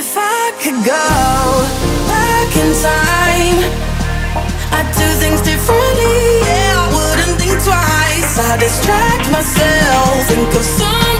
if I could go back in time, I'd do things differently. Yeah, I wouldn't think twice. I distract myself, think of something.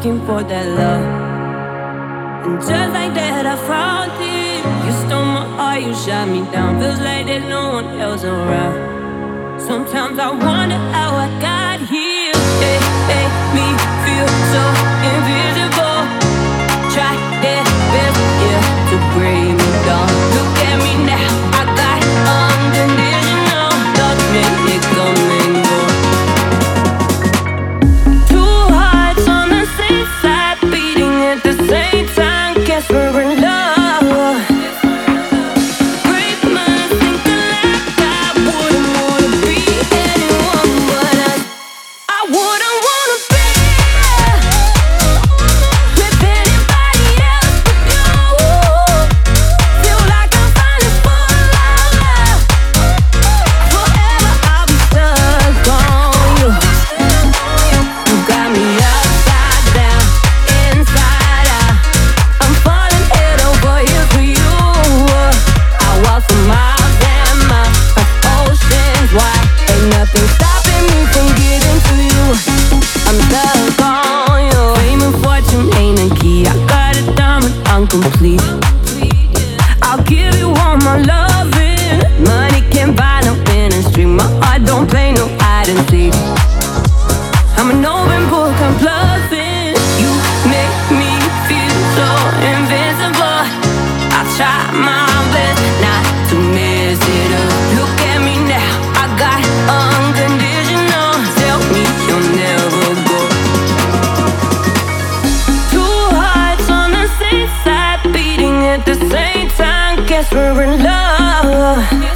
looking for that love. And just like that, I found it. You stole my heart, you shot me down. Feels like there's no one else around. Sometimes I wanna out. we're in love.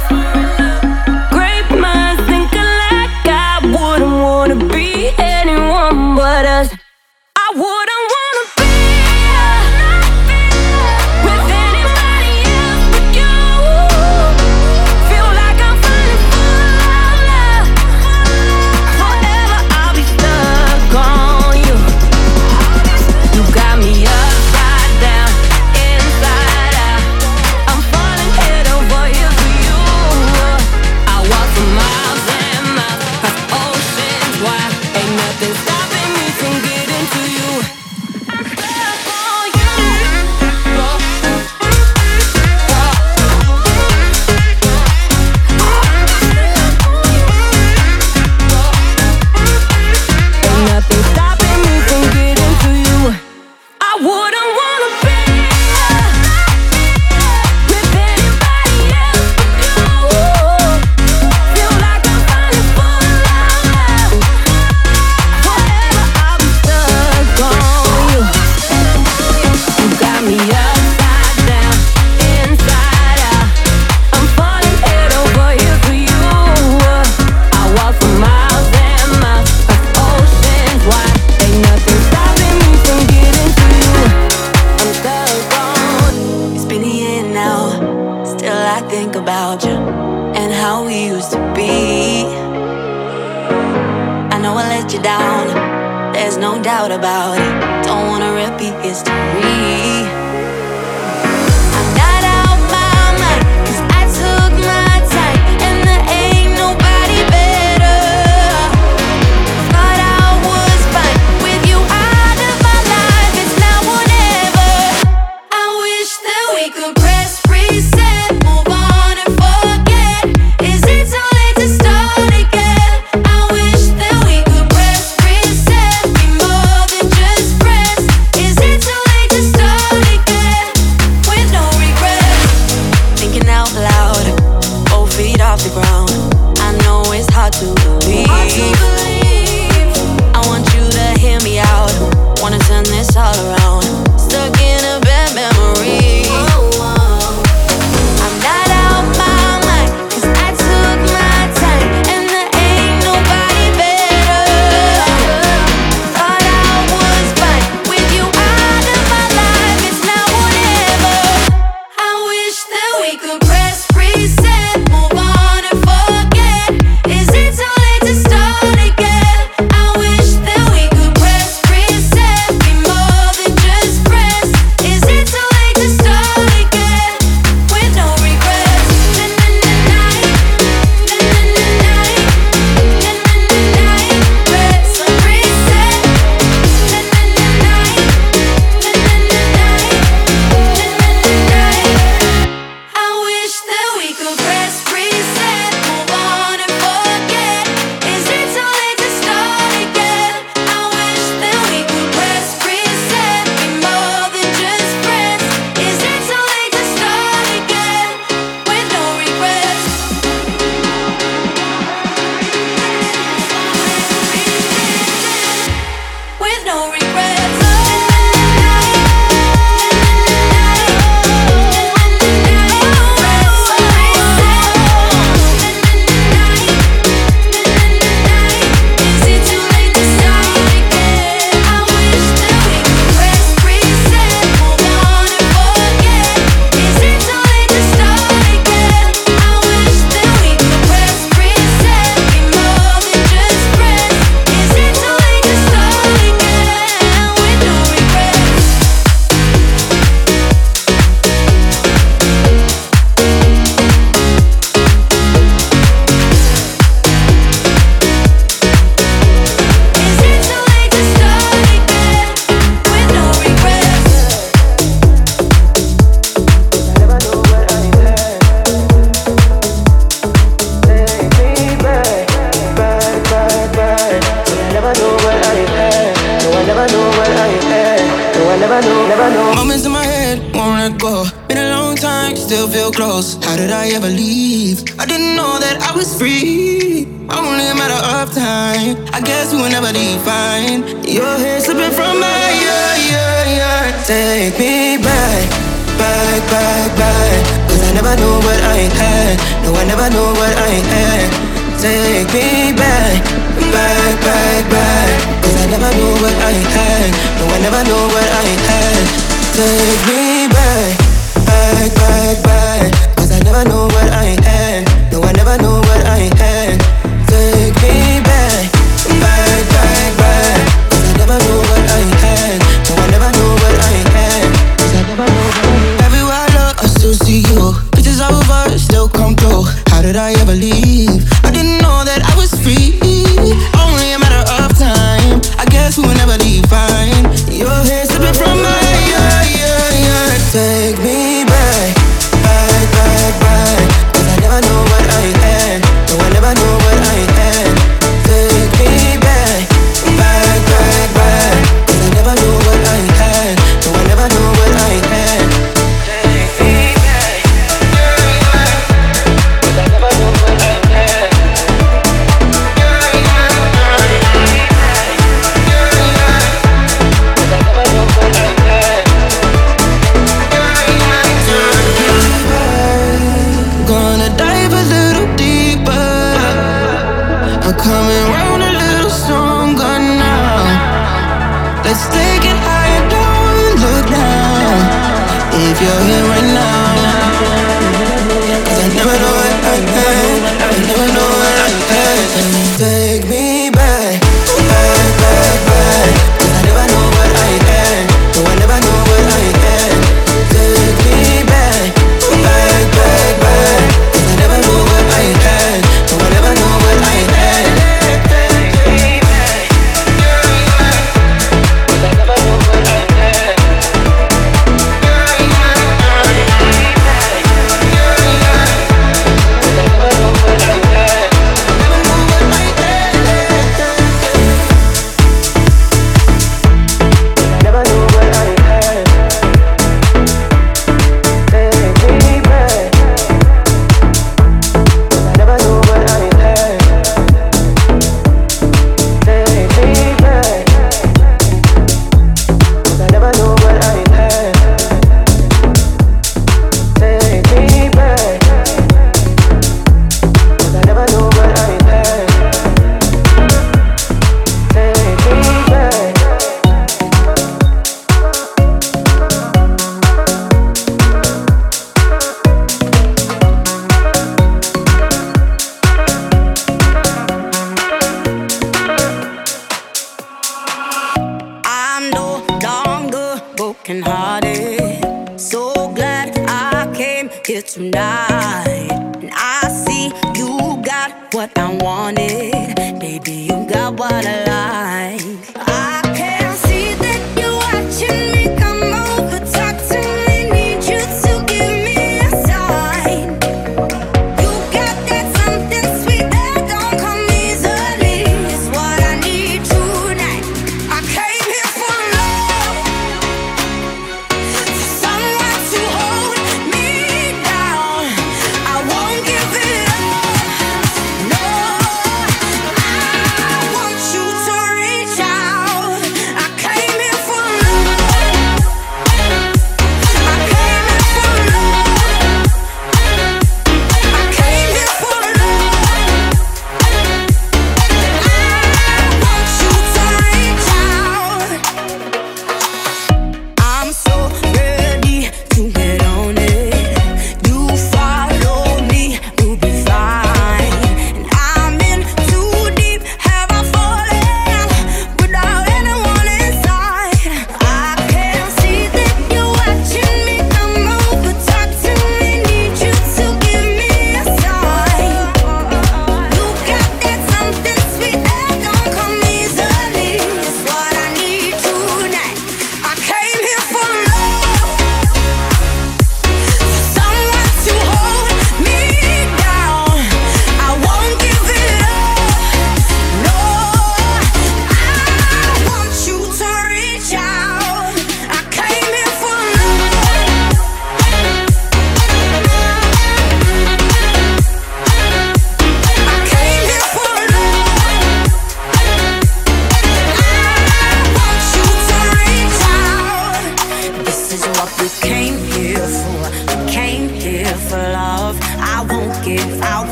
Take me back, back, back